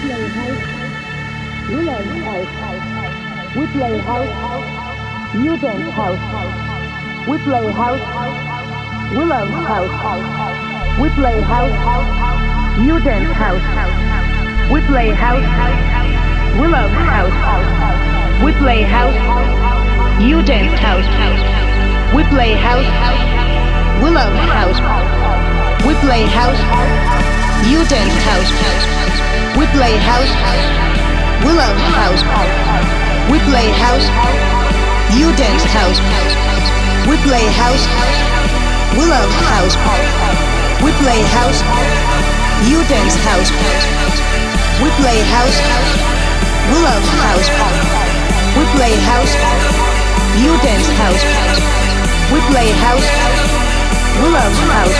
We love house. We play house. You dance house. We play house. We love house. We play house. You dance house. We play house. We love house. We play house. You dance house. We play house. We love house. We play house. You dance house. We play house. We love house. We play house. You dance house. We play house. We love house. We play house. You dance house. We play house. We love house. We play house. You dance house. We play house. We love house.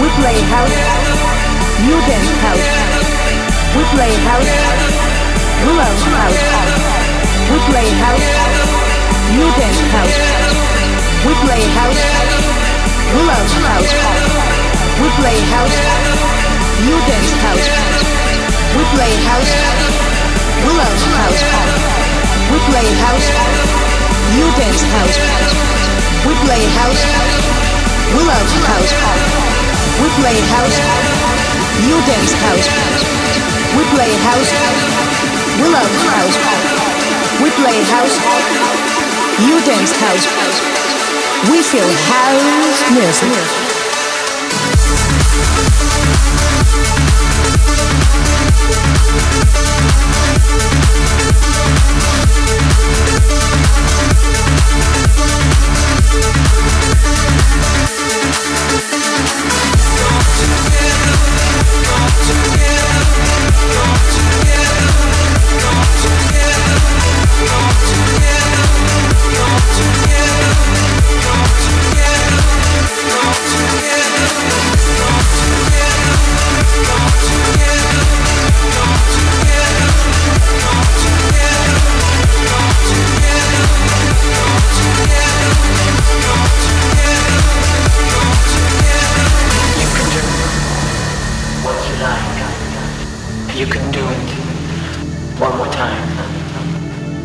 We play house. You dance house. We play house. We love house. We play house. You dance house. We play house. We love house. We play house. You dance house. We play house. We love house. We play house. You dance house. We play house. We love house. We play house. You dance house. We play house. We love house. We play house. You dance house. We feel house music.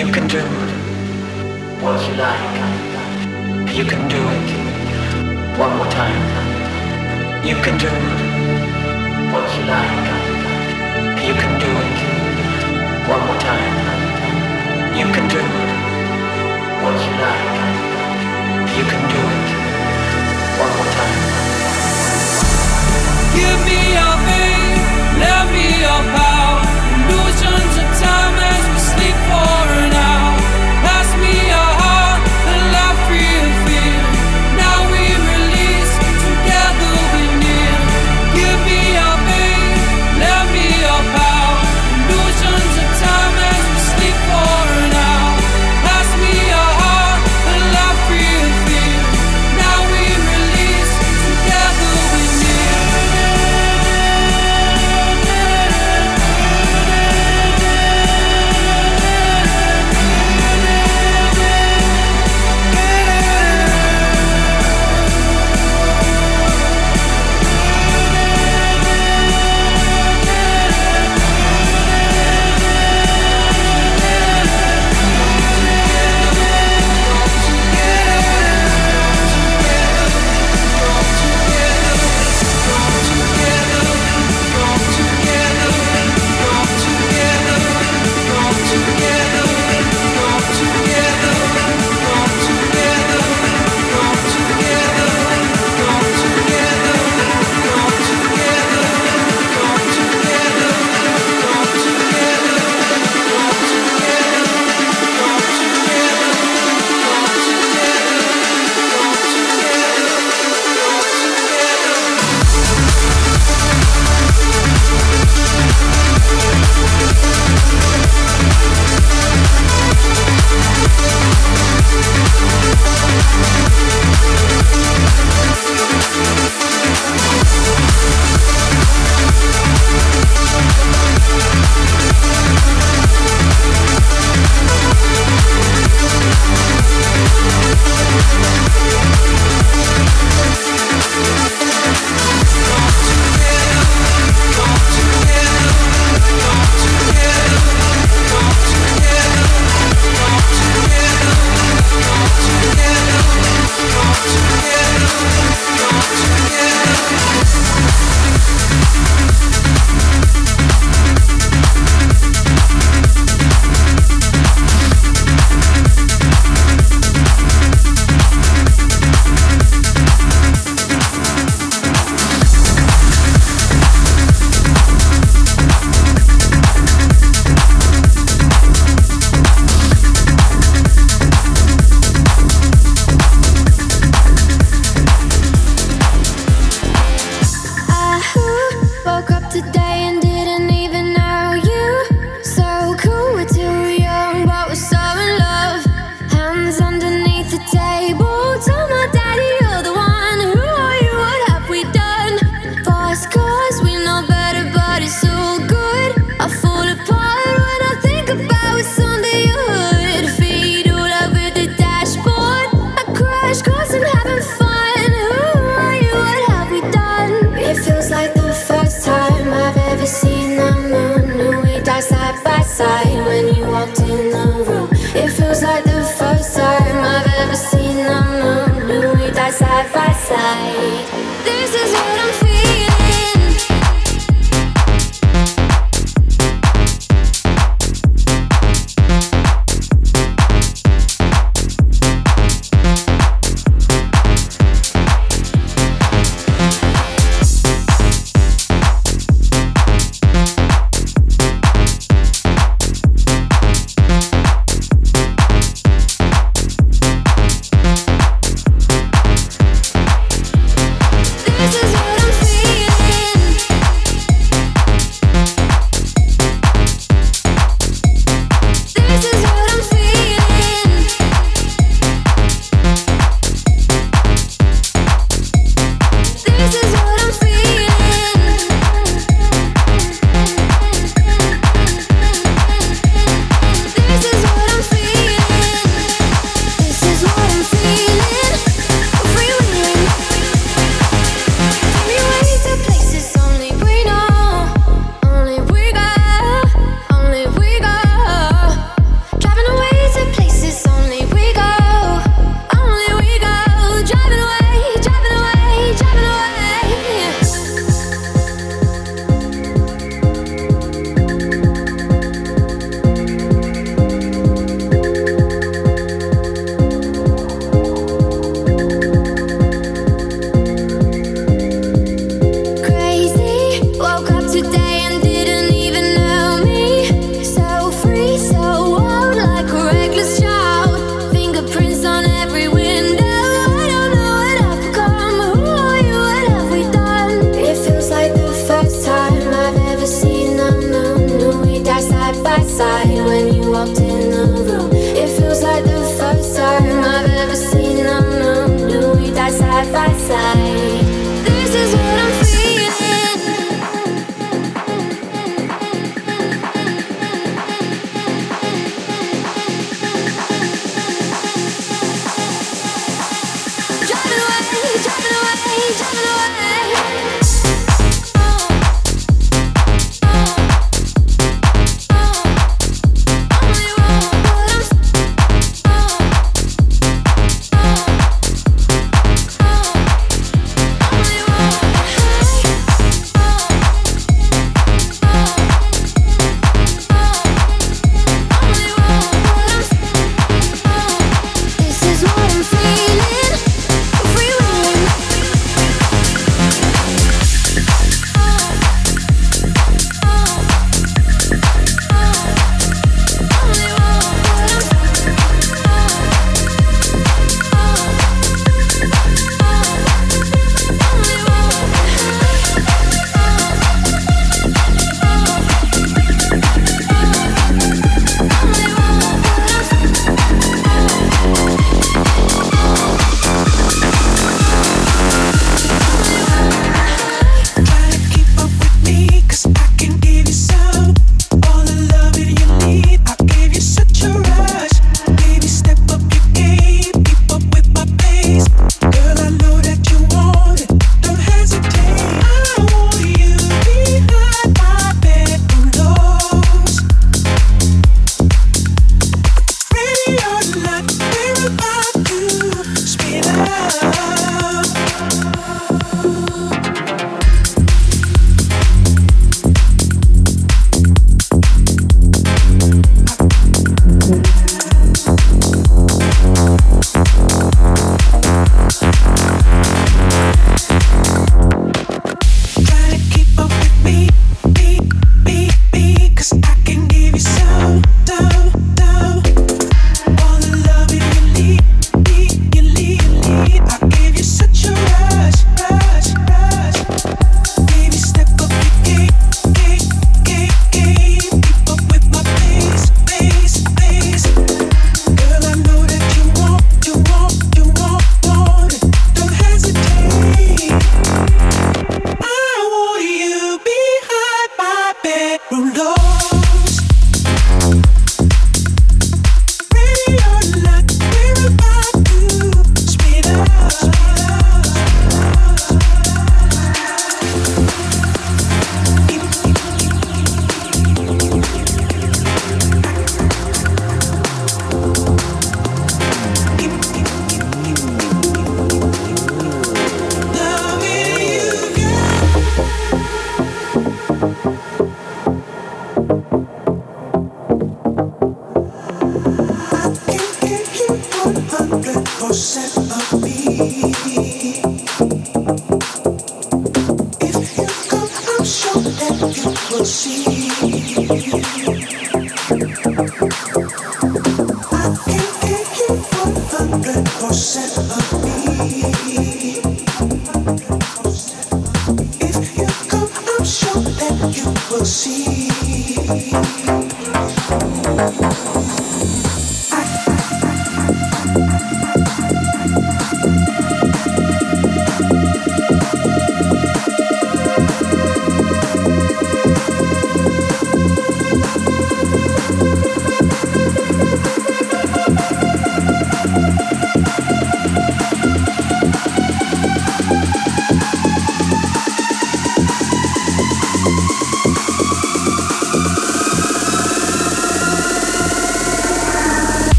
You can do what you like. You can do it one more time. You can do what you like. You can do it one more time. You can do what you like. You can do it one more time. Give me your faith, love me.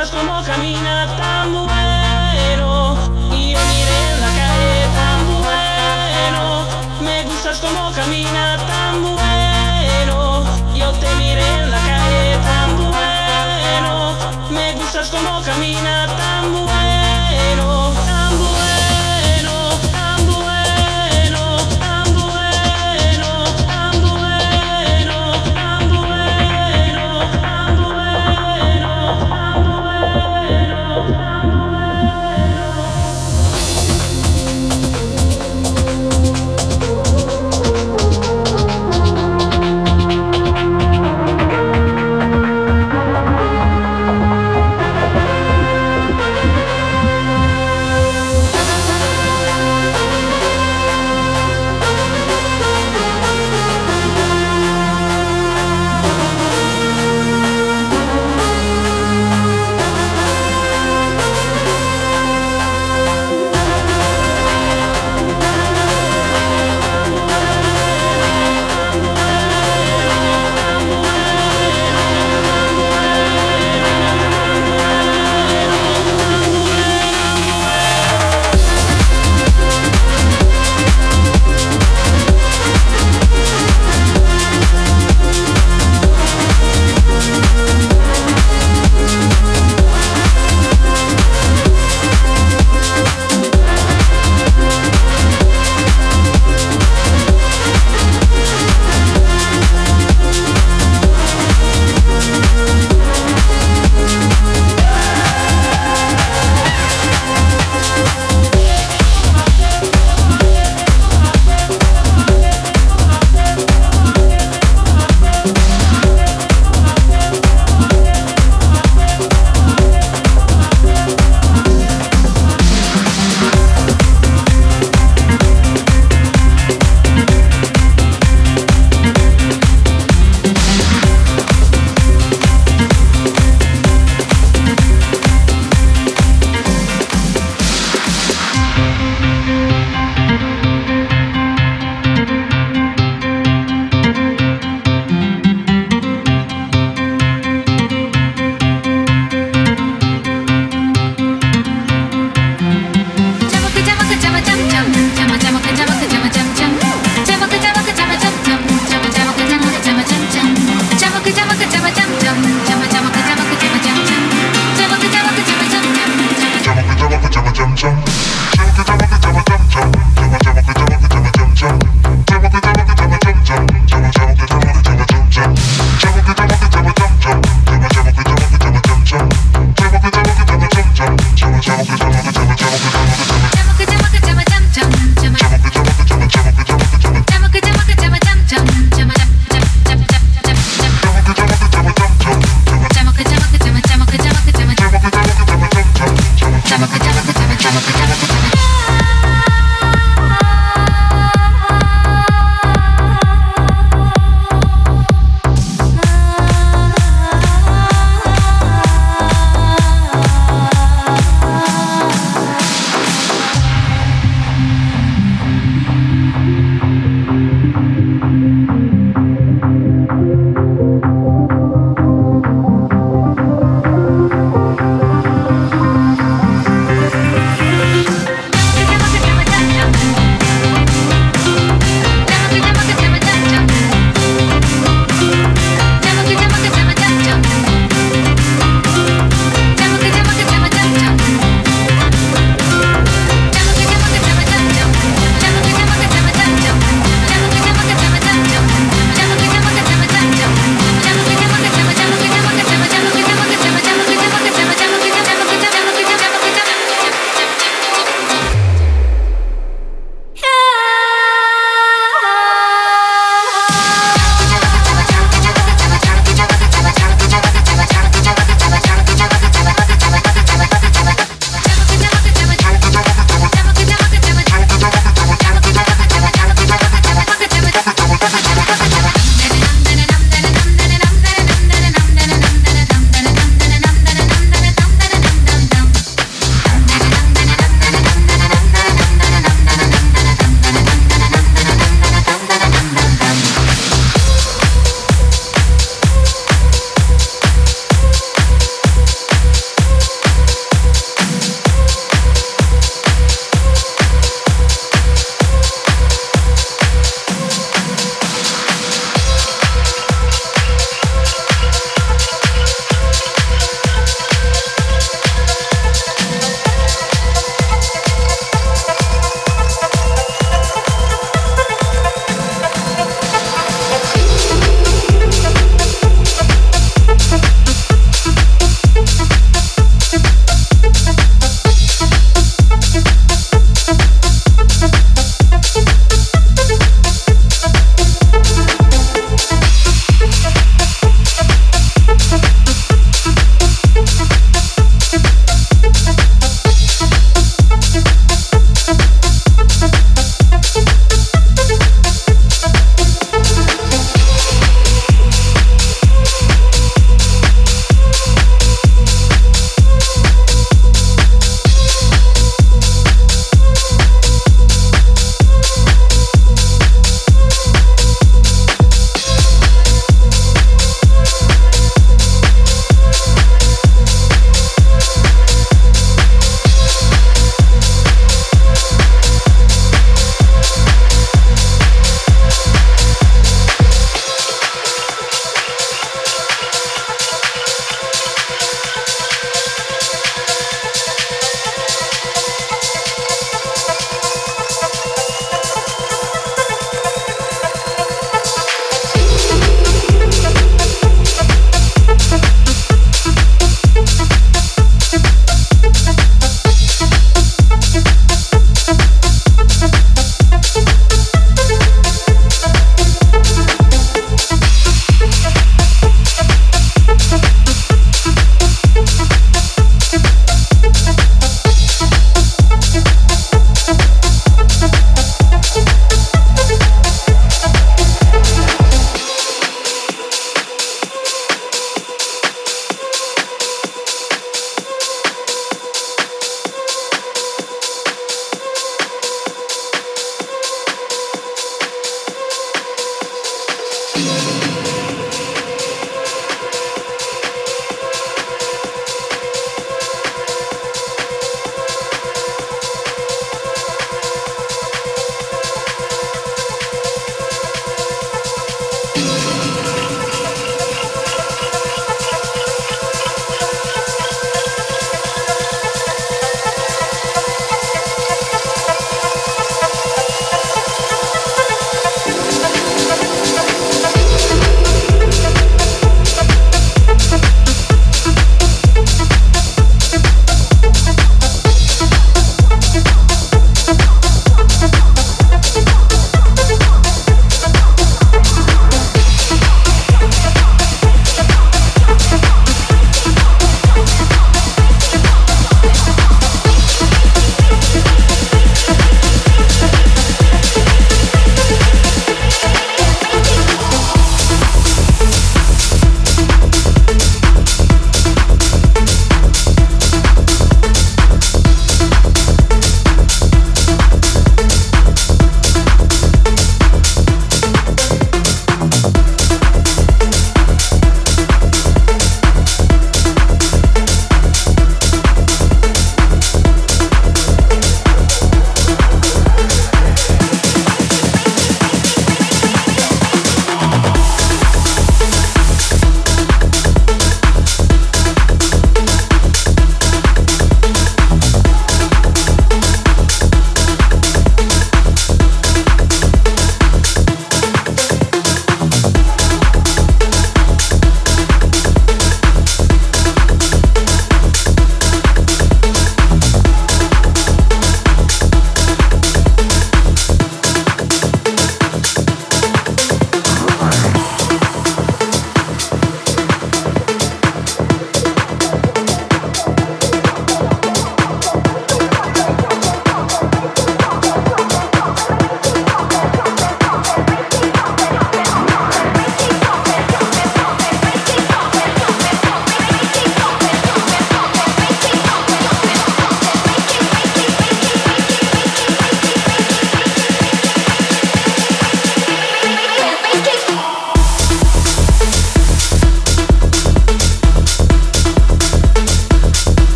gusta cómo camina.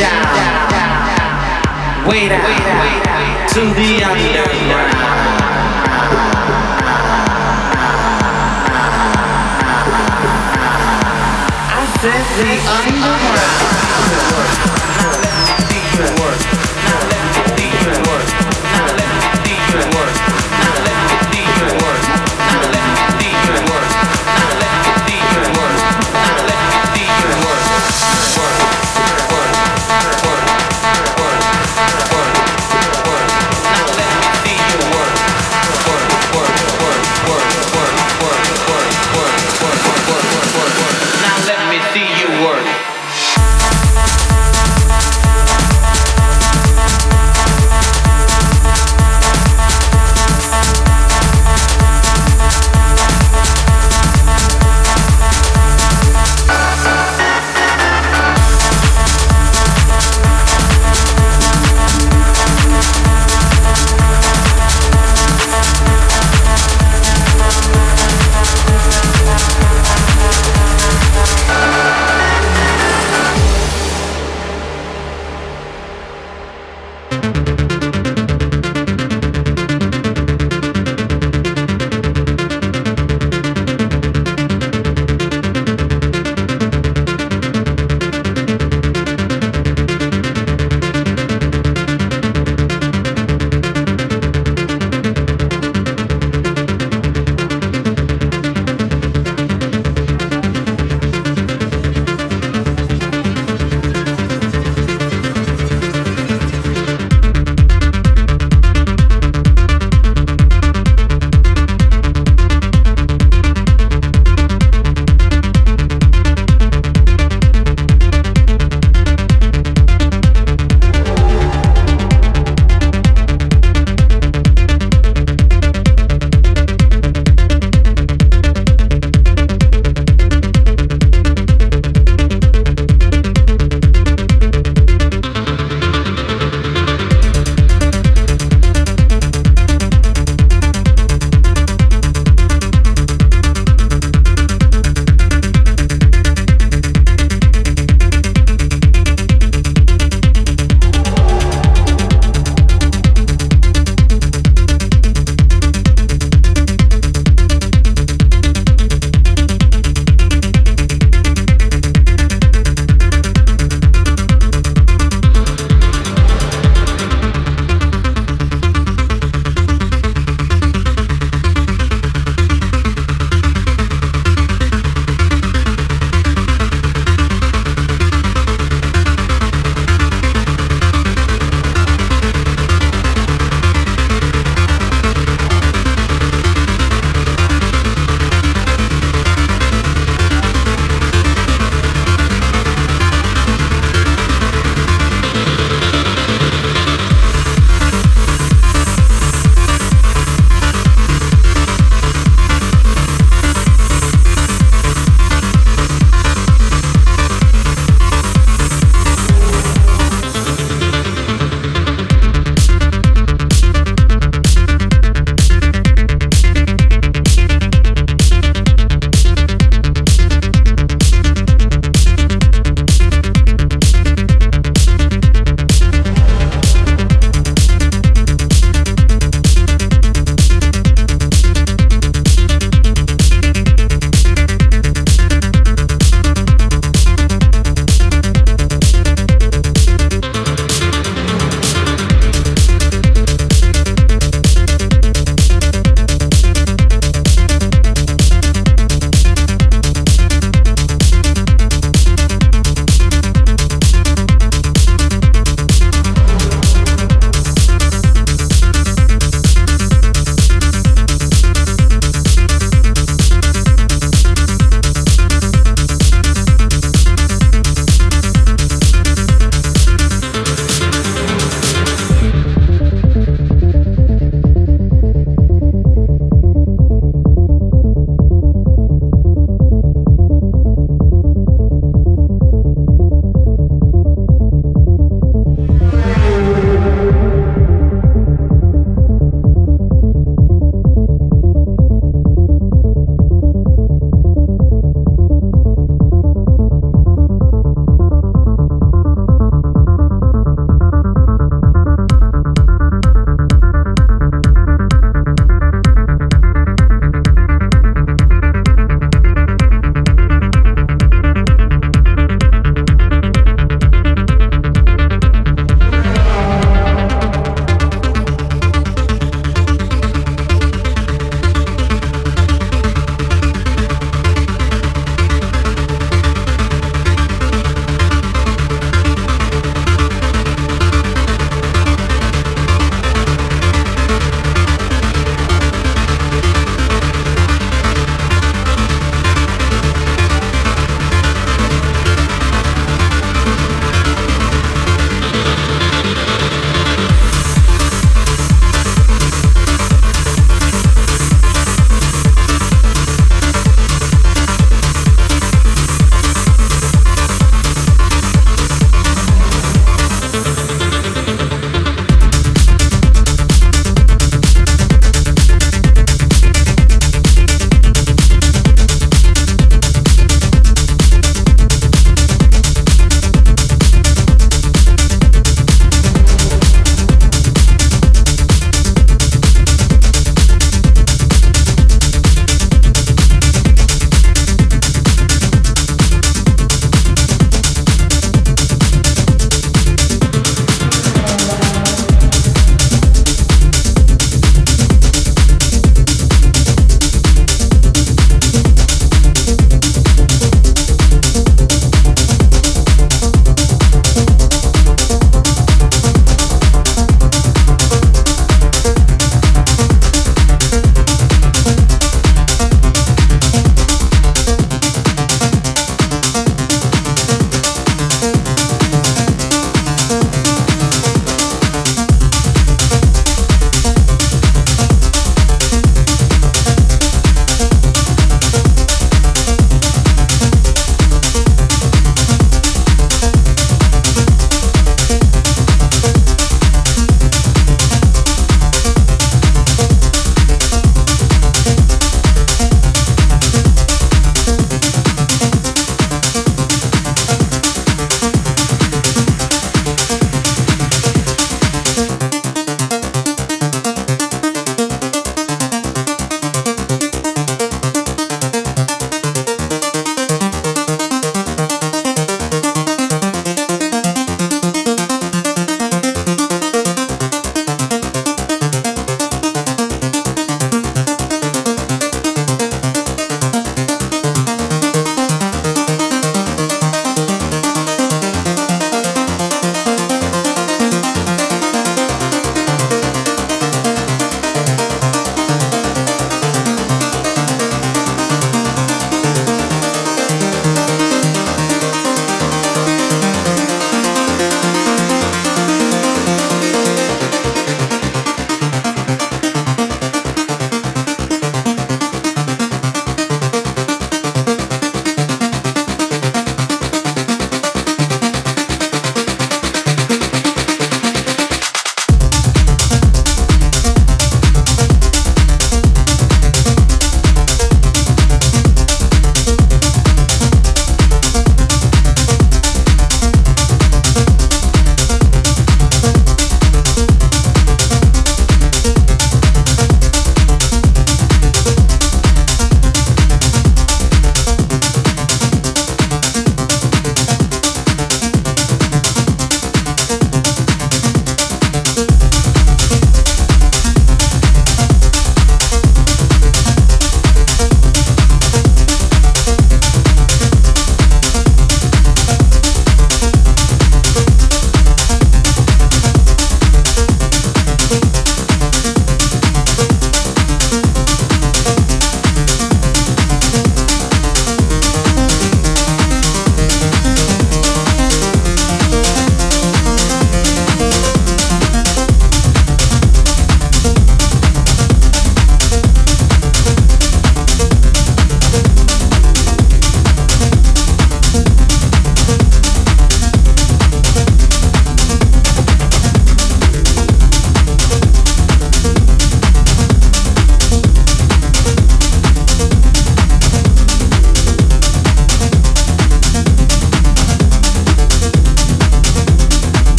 Down, way down to the underground. I said the underground.